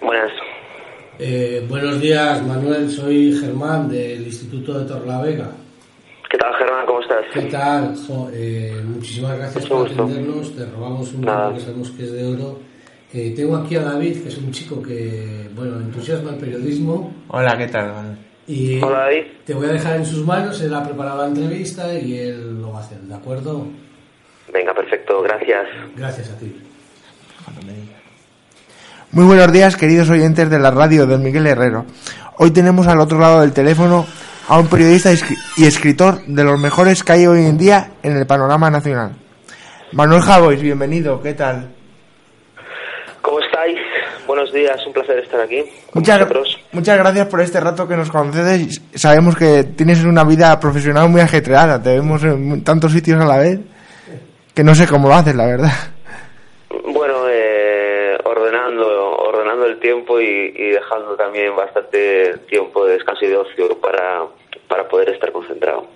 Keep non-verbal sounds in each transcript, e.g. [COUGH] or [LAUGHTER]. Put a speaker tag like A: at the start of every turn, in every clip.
A: Buenas.
B: Eh, buenos días, Manuel. Soy Germán del Instituto de Torlavega.
A: ¿Qué tal, Germán? ¿Cómo estás?
B: ¿Qué tal? Jo, eh, muchísimas gracias
A: Mucho
B: por
A: gusto.
B: atendernos. Te robamos un tiempo que sabemos que es de oro. Eh, tengo aquí a David, que es un chico que, bueno, entusiasma el periodismo.
C: Hola, ¿qué tal? Manuel?
B: Y
A: Hola, David.
B: te voy a dejar en sus manos. Él ha preparado la entrevista y él lo va a hacer, ¿de acuerdo?
A: Venga, perfecto. Gracias.
B: Gracias a ti.
C: Muy buenos días, queridos oyentes de la radio de Miguel Herrero. Hoy tenemos al otro lado del teléfono a un periodista y escri- y escritor de los mejores que hay hoy en día en el panorama nacional. Manuel Javois, bienvenido, ¿qué tal?
A: ¿Cómo estáis? Buenos días. Un placer estar aquí.
C: Muchas, muchas gracias por este rato que nos concedes. Sabemos que tienes una vida profesional muy ajetreada, te vemos en tantos sitios a la vez que no sé cómo lo haces, la verdad.
A: Bueno, eh, ordenando, ordenando el tiempo y, y dejando también bastante tiempo de descanso y de ocio para, para poder estar concentrado.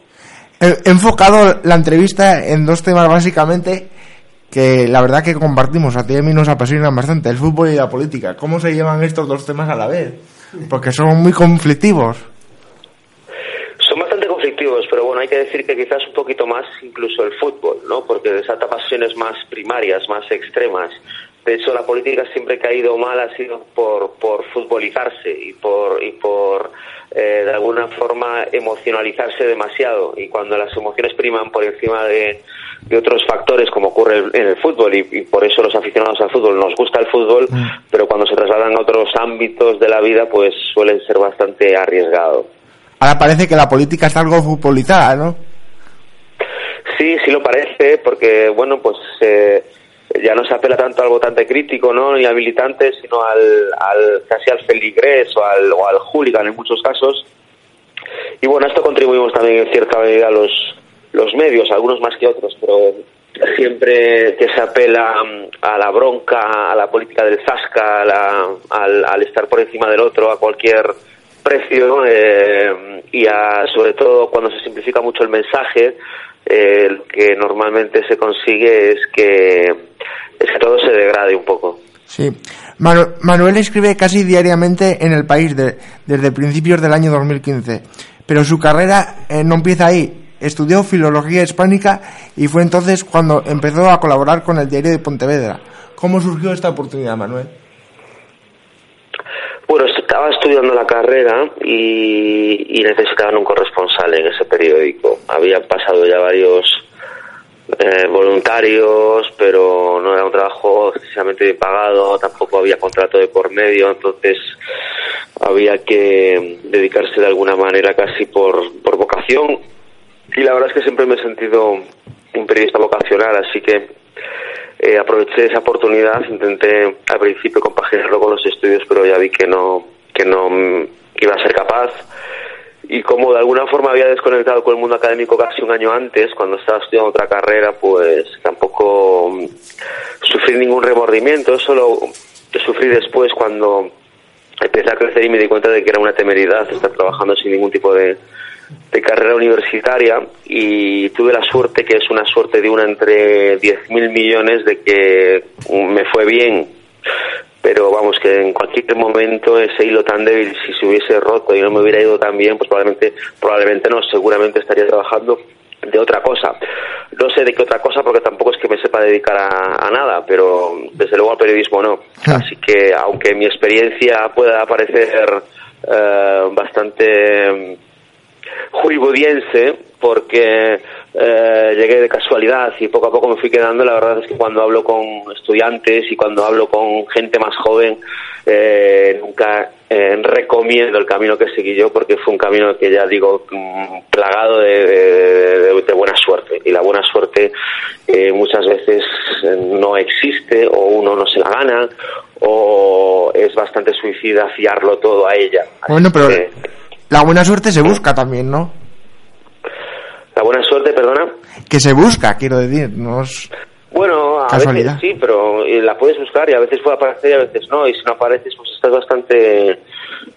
C: He he enfocado la entrevista en dos temas básicamente que la verdad que compartimos, a ti y a mí nos apasionan bastante, el fútbol y la política. ¿Cómo se llevan estos dos temas a la vez? Porque son muy conflictivos.
A: Son bastante conflictivos, pero bueno, hay que decir que quizás un poquito más incluso el fútbol, ¿no? Porque desata pasiones más primarias, más extremas. De hecho, la política siempre que ha ido mal ha sido por, por futbolizarse y por, y por eh, de alguna forma emocionalizarse demasiado. Y cuando las emociones priman por encima de, de otros factores, como ocurre en el fútbol, y, y por eso los aficionados al fútbol nos gusta el fútbol, pero cuando se trasladan a otros ámbitos de la vida, pues suelen ser bastante arriesgados.
C: Ahora parece que la política está algo futbolizada, ¿no?
A: Sí, sí lo parece, porque bueno, pues eh, ya no se apela tanto al votante crítico, ¿no? Ni al militante, sino al, casi al feligrés o al, o al hooligan en muchos casos. Y bueno, a esto contribuimos también en cierta medida los, los medios, algunos más que otros, pero siempre que se apela mm, a la bronca, a la política del zasca, a la- al, al estar por encima del otro a cualquier precio eh, y a, sobre todo cuando se simplifica mucho el mensaje, eh, lo que normalmente se consigue es que, es que todo se degrade un poco.
C: Sí. Manu- Manuel escribe casi diariamente en El País de- desde principios del año 2015, pero su carrera eh, no empieza ahí. Estudió filología hispánica y fue entonces cuando empezó a colaborar con el diario de Pontevedra. ¿Cómo surgió esta oportunidad, Manuel?
A: Bueno, estaba estudiando la carrera y, necesitaban un corresponsal en ese periódico. Habían pasado ya varios eh, voluntarios, pero no era un trabajo excesivamente bien pagado, tampoco había contrato de por medio, entonces había que dedicarse de alguna manera casi por, por vocación. Y la verdad es que siempre me he sentido un periodista vocacional, así que eh, aproveché esa oportunidad, intenté al principio compaginarlo con los estudios, pero ya vi que no, que no iba a ser capaz. Y como de alguna forma había desconectado con el mundo académico casi un año antes, cuando estaba estudiando otra carrera, pues tampoco mm, sufrí ningún remordimiento. Eso lo sufrí después cuando empecé a crecer y me di cuenta de que era una temeridad estar trabajando sin ningún tipo de, de carrera universitaria y tuve la suerte, que es una suerte de una entre 10.000 millones, de que me fue bien. Pero vamos, que en cualquier momento ese hilo tan débil, si se hubiese roto y no me hubiera ido tan bien, pues probablemente, probablemente no, seguramente estaría trabajando de otra cosa. No sé de qué otra cosa porque tampoco es que me sepa dedicar a, a nada, pero desde luego al periodismo no. Así que aunque mi experiencia pueda parecer eh, bastante hollywoodense porque eh, llegué de casualidad y poco a poco me fui quedando. La verdad es que cuando hablo con estudiantes y cuando hablo con gente más joven, eh, nunca eh, recomiendo el camino que seguí yo porque fue un camino que ya digo mm, plagado de, de- de- de buena suerte y la buena suerte eh, muchas veces no existe o uno no se la gana o es bastante suicida fiarlo todo a ella. Así
C: Bueno, pero
A: que-
C: la buena suerte se busca también, ¿no?
A: La buena suerte, perdona.
C: Que se busca, quiero decir, no es...
A: Bueno, a
C: Casualidad.
A: veces sí, pero eh, la puedes buscar y a veces puede aparecer y a veces no. Y si no apareces, pues estás bastante,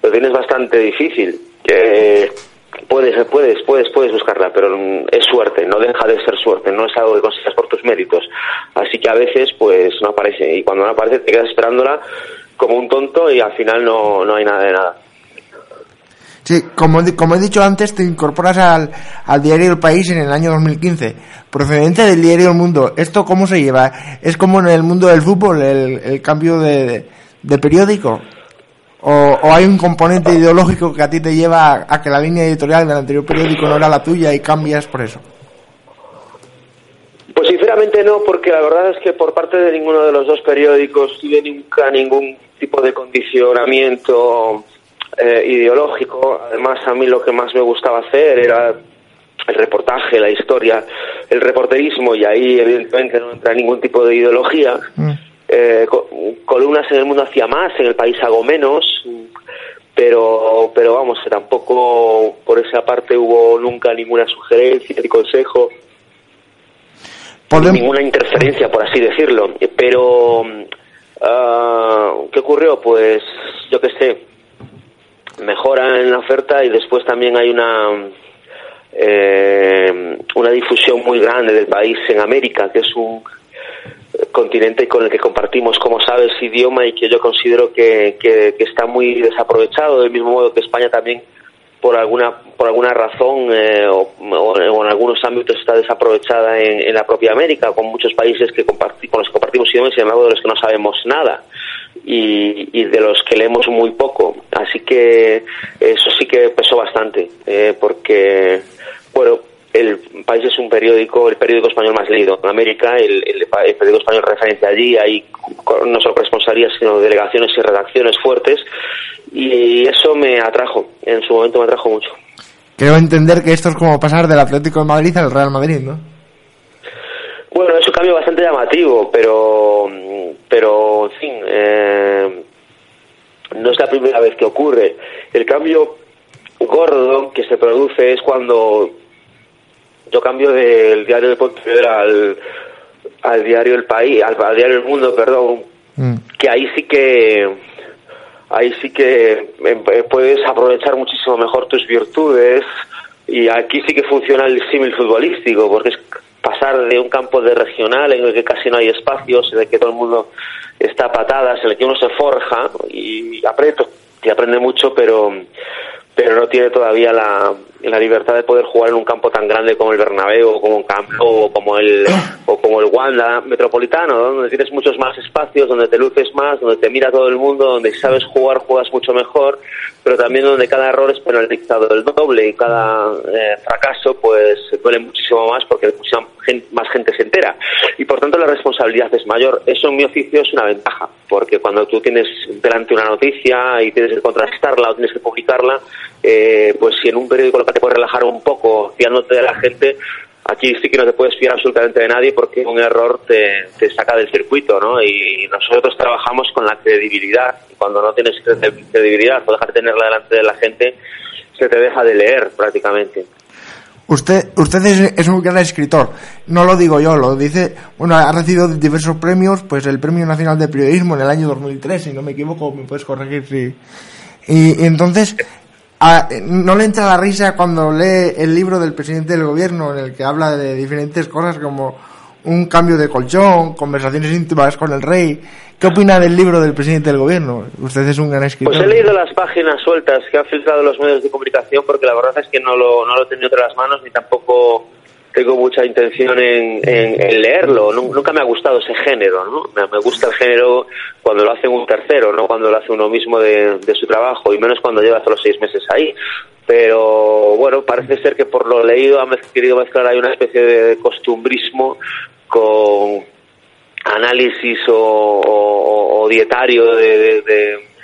A: lo tienes bastante difícil. Eh, puedes, puedes, puedes, puedes buscarla, pero es suerte, no deja de ser suerte, no es algo que consigas por tus méritos. Así que a veces, pues no aparece, y cuando no aparece te quedas esperándola como un tonto y al final no, no hay nada de nada.
C: Sí, como, como he dicho antes, te incorporas al, al diario El País en el año 2015, procedente del diario El Mundo. ¿Esto cómo se lleva? ¿Es como en el mundo del fútbol, el, el cambio de, de periódico? O, hay un componente ideológico que a ti te lleva a, que la línea editorial del anterior periódico no era la tuya y cambias por eso?
A: Pues sinceramente no, porque la verdad es que por parte de ninguno de los dos periódicos tuve nunca ningún tipo de condicionamiento eh, ideológico. Además, a mí lo que más me gustaba hacer era el reportaje, la historia, el reporterismo, y ahí evidentemente no entra ningún tipo de ideología. Mm eh, columnas en el mundo hacía más, en el país hago menos, pero, pero vamos, tampoco por esa parte hubo nunca ninguna sugerencia ni consejo, ninguna interferencia, por así decirlo. Pero, uh, ¿qué ocurrió? Pues, yo qué sé, mejora en la oferta y después también hay una eh, una difusión muy grande del país en América, que es un continente con el que compartimos, como sabes, idioma y que yo considero que, que, está muy desaprovechado, del mismo modo que España también por alguna por alguna razón eh, o, en algunos ámbitos está desaprovechada en, la propia América, con muchos países que con los que compartimos idiomas y sin embargo de los que no sabemos nada y, y, de los que leemos muy poco. Así que eso sí que pesó bastante, eh, porque, bueno, el País es un periódico, el periódico español más leído en América, el, periódico español referencia allí, hay no solo corresponsalías, sino delegaciones y redacciones fuertes, y eso me atrajo, en su momento me atrajo mucho.
C: Quiero entender que esto es como pasar del Atlético de Madrid al Real Madrid, ¿no?
A: Bueno, es un cambio bastante llamativo, pero, pero en fin, eh, no es la primera vez que ocurre. El cambio gordo que se produce es cuando yo cambio del diario de Pontevedra al, al diario El País, al, diario El Mundo, perdón, mm. que ahí sí que ahí sí que em, eh, puedes aprovechar muchísimo mejor tus virtudes y aquí sí que funciona el símil futbolístico porque es pasar de un campo de regional en el que casi no hay espacios, en el que todo el mundo está a patadas, en el que uno se forja y aprende, y aprende mucho, pero pero no tiene todavía la, la libertad de poder jugar en un campo tan grande como el Bernabéu o como un campo o como el o como el Wanda Metropolitano donde tienes muchos más espacios donde te luces más donde te mira todo el mundo donde sabes jugar juegas mucho mejor pero también donde cada error es penalizado. Del doble y cada eh, fracaso pues duele muchísimo más porque más gente se entera. Y por tanto la responsabilidad es mayor. Eso en mi oficio es una ventaja porque cuando tú tienes delante una noticia y tienes que contrastarla o tienes que publicarla eh, pues si en un periódico te puedes relajar un poco fiándote de la gente, aquí sí que no te puedes fiar absolutamente de nadie porque un error te, te saca del circuito, ¿no? Y nosotros trabajamos con la credibilidad. Y cuando no tienes credibilidad o dejar de tenerla delante de la gente, se te deja de leer prácticamente.
C: Usted, usted es, un gran escritor, no lo digo yo, lo dice, bueno, ha recibido diversos premios, pues el Premio Nacional de Periodismo en el año 2003, si no me equivoco, me puedes corregir si... y entonces, Ah, ¿No le entra la risa cuando lee el libro del presidente del gobierno en el que habla de diferentes cosas como un cambio de colchón, conversaciones íntimas con el rey? ¿Qué opina del libro del presidente del gobierno? Usted es un gran escritor.
A: Pues he leído las páginas sueltas que han filtrado los medios de comunicación porque la verdad es que no lo, no lo he tenido entre las manos ni tampoco tengo mucha intención en, leerlo. Nunca me ha gustado ese género, ¿no? Me, gusta el género cuando lo hace un tercero, no cuando lo hace uno mismo de, su trabajo, y menos cuando lleva solo seis meses ahí. Pero bueno, parece ser que por lo leído ha querido mezclar ahí una especie de costumbrismo con análisis o, dietario de de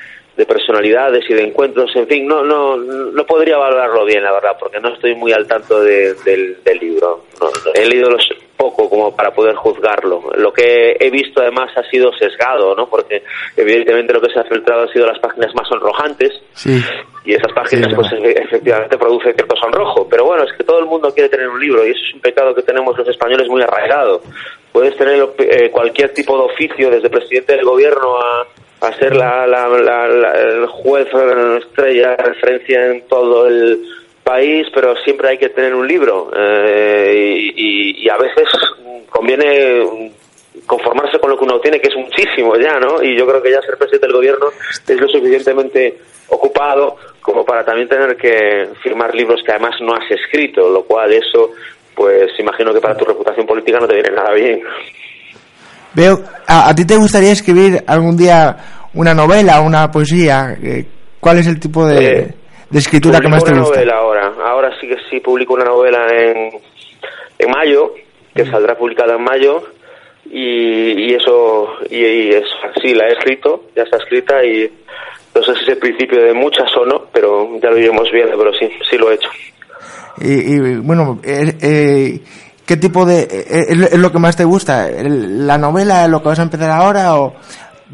A: personalidades y de encuentros, en fin, no, no, no podría valorarlo bien, la verdad, porque no estoy muy al tanto del, del, libro. he leído los poco como para poder juzgarlo. Lo que he visto además ha sido sesgado, ¿no? Porque evidentemente lo que se ha filtrado han sido las páginas más sonrojantes y esas páginas pues efectivamente producen cierto sonrojo. Pero bueno, es que todo el mundo quiere tener un libro y eso es un pecado que tenemos los españoles muy arraigado. Puedes tener eh, cualquier tipo de oficio, desde presidente del gobierno a a ser la, la, el juez estrella, referencia en todo el país, pero siempre hay que tener un libro eh, y, y, a veces conviene conformarse con lo que uno tiene, que es muchísimo ya, ¿no? Y yo creo que ya ser presidente del gobierno es lo suficientemente ocupado como para también tener que firmar libros que además no has escrito, lo cual eso, pues imagino que para tu reputación política no te viene nada bien.
C: Veo, ¿a, ti te gustaría escribir algún día una novela, una poesía? Eh, ¿Cuál es el tipo de, eh, de escritura que más te gusta?
A: novela ahora. Ahora sí que sí publico una novela en, en mayo, que saldrá publicada en mayo, y, y eso, y, eso, sí, la he escrito, ya está escrita y no sé si es el principio de muchas o no, pero ya lo iremos viendo, pero sí, sí lo he hecho.
C: Y, bueno, eh, eh, ¿qué tipo de... Eh, es lo que más te gusta? ¿La novela, lo que vas a empezar ahora o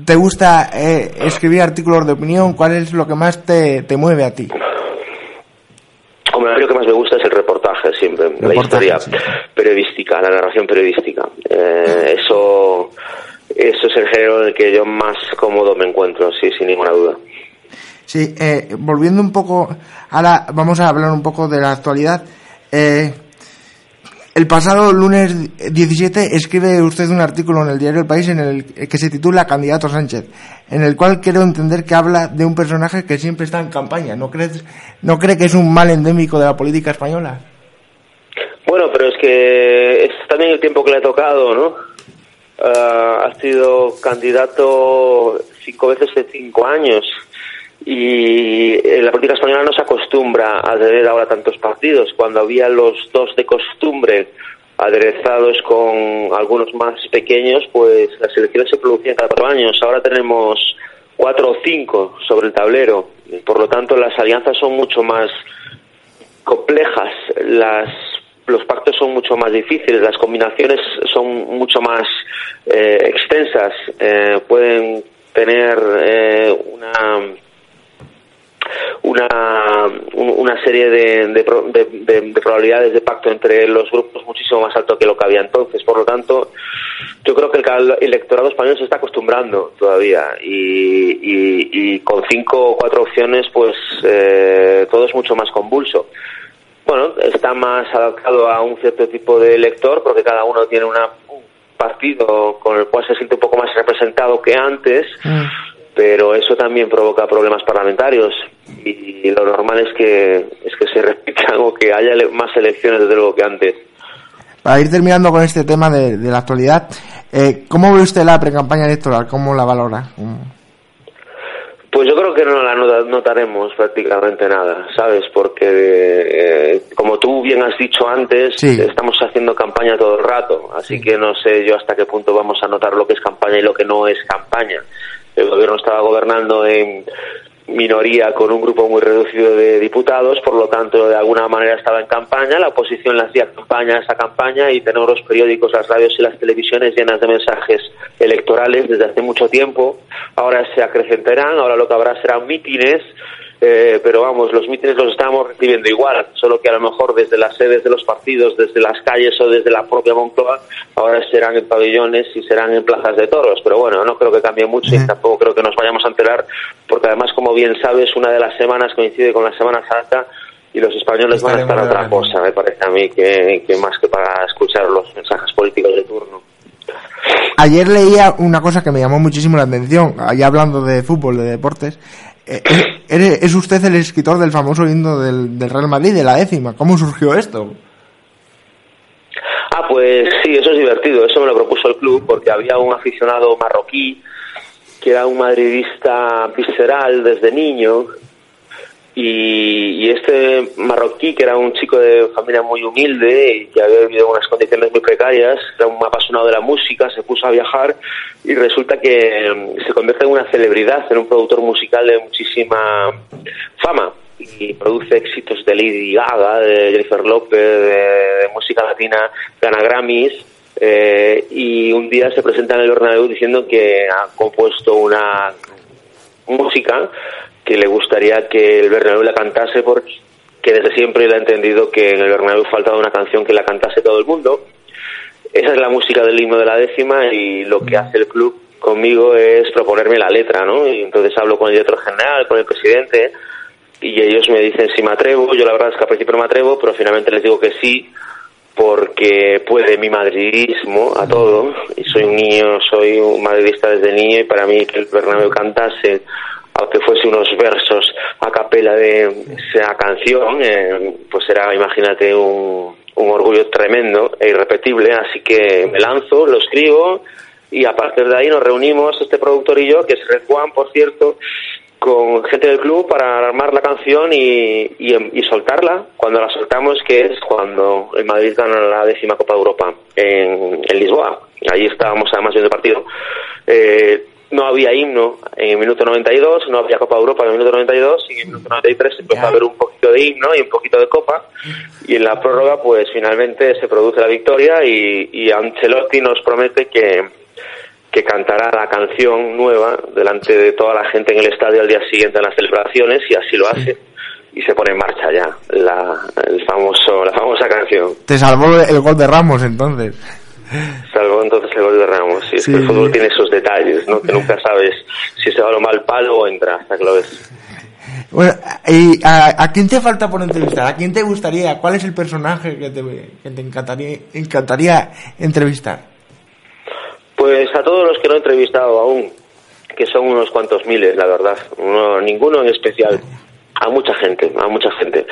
C: te gusta escribir artículos de opinión? ¿Cuál es lo que más te, te mueve a ti?
A: Como lo que más me gusta es el reportaje siempre, la historia periodística, la narración periodística. eso eso es el género en el que yo más cómodo me encuentro, sí, sin ninguna duda.
C: Sí, eh, volviendo un poco, ahora vamos a hablar un poco de la actualidad. Eh, el pasado lunes 17 escribe usted un artículo en el diario El País en el que se titula Candidato Sánchez, en el cual quiero entender que habla de un personaje que siempre está en campaña. ¿No, crees, ¿No cree que es un mal endémico de la política española?
A: Bueno, pero es que es también el tiempo que le ha tocado, ¿no? Uh, ha sido candidato cinco veces en cinco años y la política española no se acostumbra a tener ahora tantos partidos. Cuando había los dos de costumbre aderezados con algunos más pequeños, pues las elecciones se producían cada cuatro años. Ahora tenemos cuatro o cinco sobre el tablero. Por lo tanto, las alianzas son mucho más complejas. Las los pactos son mucho más difíciles, las combinaciones son mucho más eh, extensas, eh, pueden tener eh, una una, una serie de, de, probabilidades de pacto entre los grupos muchísimo más alto que lo que había entonces. Por lo tanto, yo creo que el electorado español se está acostumbrando todavía y, con cinco o cuatro opciones, pues todo es mucho más convulso bueno, está más adaptado a un cierto tipo de elector porque cada uno tiene un partido con el cual se siente un poco más representado que antes, mm. Pero eso también provoca problemas parlamentarios y, lo normal es que es que se [LAUGHS] repitan o que haya más elecciones desde luego que antes.
C: Para ir terminando con este tema de, la actualidad, eh, ¿cómo ve usted la pre-campaña electoral? ¿Cómo la valora?
A: Pues yo creo que no la notaremos prácticamente nada, ¿sabes? Porque, eh, como tú bien has dicho antes, estamos haciendo campaña todo el rato, así que no sé yo hasta qué punto vamos a notar lo que es campaña y lo que no es campaña. El gobierno estaba gobernando en minoría con un grupo muy reducido de diputados, por lo tanto, de alguna manera estaba en campaña, la oposición le hacía campaña a esa campaña y tenemos los periódicos, las radios y las televisiones llenas de mensajes electorales desde hace mucho tiempo. Ahora se acrecentarán, ahora lo que habrá serán mítines eh, pero vamos, los mítines los estamos recibiendo igual, solo que a lo mejor desde las sedes de los partidos, desde las calles o desde la propia Moncloa, ahora serán en pabellones y serán en plazas de toros. Pero bueno, no creo que cambie mucho y tampoco creo que nos vayamos a enterar, porque además, como bien sabes, una de las semanas coincide con la Semana Santa y los españoles van a estar a otra cosa, me parece a mí, que, que más que para escuchar los mensajes políticos de turno.
C: Ayer leía una cosa que me llamó muchísimo la atención, allá hablando de fútbol, de deportes, [COUGHS] ¿Es usted el escritor del famoso himno del, Real Madrid, de la décima? ¿Cómo surgió esto?
A: Ah, pues sí, eso es divertido. Eso me lo propuso el club porque había un aficionado marroquí que era un madridista visceral desde niño y, este marroquí, que era un chico de familia muy humilde y que había vivido en unas condiciones muy precarias, era un apasionado de la música, se puso a viajar y resulta que mm, se convierte en una celebridad, en un productor musical de muchísima fama. Y produce éxitos de Lady Gaga, de Jennifer López, de, música latina, gana Grammys eh, y un día se presenta en el Bernabéu diciendo que ha compuesto una música que le gustaría que el Bernabéu la cantase porque desde siempre le ha entendido que en el Bernabéu faltaba una canción que la cantase todo el mundo. Esa es la música del himno de la décima y lo que hace el club conmigo es proponerme la letra, ¿no? Y entonces hablo con el director general, con el presidente y ellos me dicen si me atrevo. Yo la verdad es que al principio no me atrevo, pero finalmente les digo que sí porque puede mi madridismo a todo y soy un niño, soy un madridista desde niño y para mí que el Bernabéu cantase aunque fuese unos versos a capela de esa canción, eh, pues era, imagínate, un, un orgullo tremendo e irrepetible, así que me lanzo, lo escribo y a partir de ahí nos reunimos este productor y yo, que es Red Juan, por cierto, con gente del club para armar la canción y, y, soltarla. Cuando la soltamos, que es cuando el Madrid gana la décima Copa de Europa en, en Lisboa. Ahí estábamos además viendo el partido. Eh, no había himno en el minuto 92, no había Copa Europa en el minuto 92 y en el minuto 93 empezó a haber un poquito de himno y un poquito de Copa y en la prórroga pues finalmente se produce la victoria y, y Ancelotti nos promete que, que cantará la canción nueva delante de toda la gente en el estadio al día siguiente en las celebraciones y así lo hace y se pone en marcha ya la, el famoso, la famosa canción.
C: Te salvó el gol de Ramos entonces.
A: Salvo entonces el gol de Ramos. Y es que el fútbol tiene esos detalles, ¿no? Que nunca sabes si se va a mal palo o entra hasta que lo ves.
C: Bueno, ¿y a, quién te falta por entrevistar? ¿A quién te gustaría? ¿Cuál es el personaje que te, que te encantaría, encantaría entrevistar?
A: Pues a todos los que no he entrevistado aún, que son unos cuantos miles, la verdad. Uno, ninguno en especial. A mucha gente, a mucha gente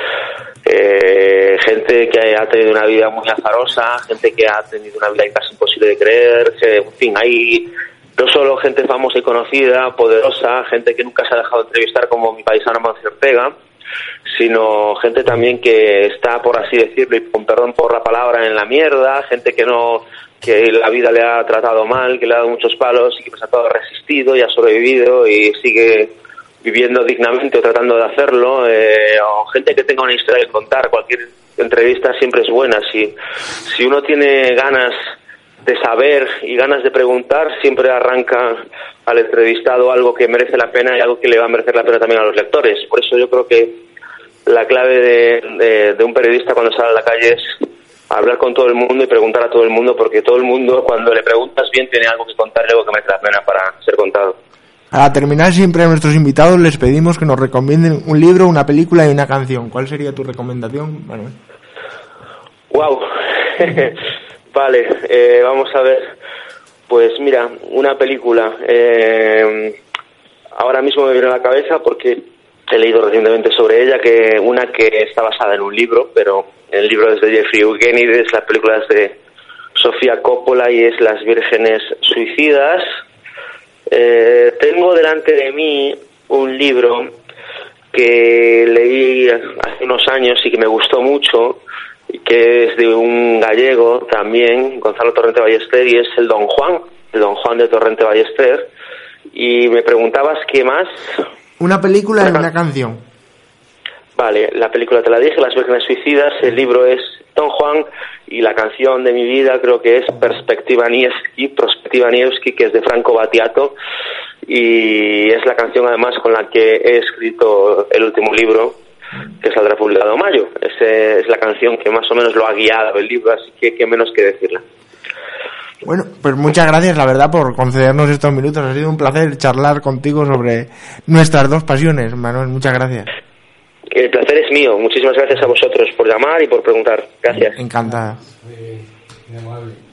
A: eh, gente que ha tenido una vida muy azarosa, gente que ha tenido una vida casi imposible de creer, en fin, hay no solo gente famosa y conocida, poderosa, gente que nunca se ha dejado entrevistar como mi paisano Mancio Ortega, sino gente también que está, por así decirlo, y con perdón por la palabra, en la mierda, gente que no que la vida le ha tratado mal, que le ha dado muchos palos y que pues ha todo resistido y ha sobrevivido y sigue viviendo dignamente o tratando de hacerlo, eh, o gente que tenga una historia de contar, cualquier entrevista siempre es buena. Si, si uno tiene ganas de saber y ganas de preguntar, siempre arranca al entrevistado algo que merece la pena y algo que le va a merecer la pena también a los lectores. Por eso yo creo que la clave de, de un periodista cuando sale a la calle es hablar con todo el mundo y preguntar a todo el mundo, porque todo el mundo, cuando le preguntas bien, tiene algo que contar y algo que merece la pena para ser contado.
C: Para terminar siempre a nuestros invitados les pedimos que nos recomienden un libro, una película y una canción. ¿Cuál sería tu recomendación, Manuel?
A: Wow. [LAUGHS] vale, eh, vamos a ver. Pues mira, una película. Eh, ahora mismo me viene a la cabeza porque he leído recientemente sobre ella, que una que está basada en un libro, pero el libro es de Jeffrey Eugenides, la película es de Sofía Coppola y es Las Vírgenes Suicidas. Eh, tengo delante de mí un libro que leí hace unos años y que me gustó mucho, que es de un gallego también, Gonzalo Torrente Ballester, y es el Don Juan, el Don Juan de Torrente Ballester. Y me preguntabas qué más.
C: Una película y una canción.
A: Vale, la película te la dije, Las Vírgenes Suicidas, el libro es Don Juan y la canción de mi vida creo que es Perspectiva Niewski, Perspectiva Niewski, que es de Franco Battiato y es la canción además con la que he escrito el último libro que saldrá publicado en mayo. Esa es la canción que más o menos lo ha guiado el libro, así que qué menos que decirla.
C: Bueno, pues muchas gracias, la verdad, por concedernos estos minutos. Ha sido un placer charlar contigo sobre nuestras dos pasiones, Manuel. Muchas gracias.
A: El placer es mío. Muchísimas gracias a vosotros por llamar y por preguntar. Gracias.
C: Encantada. Muy amable.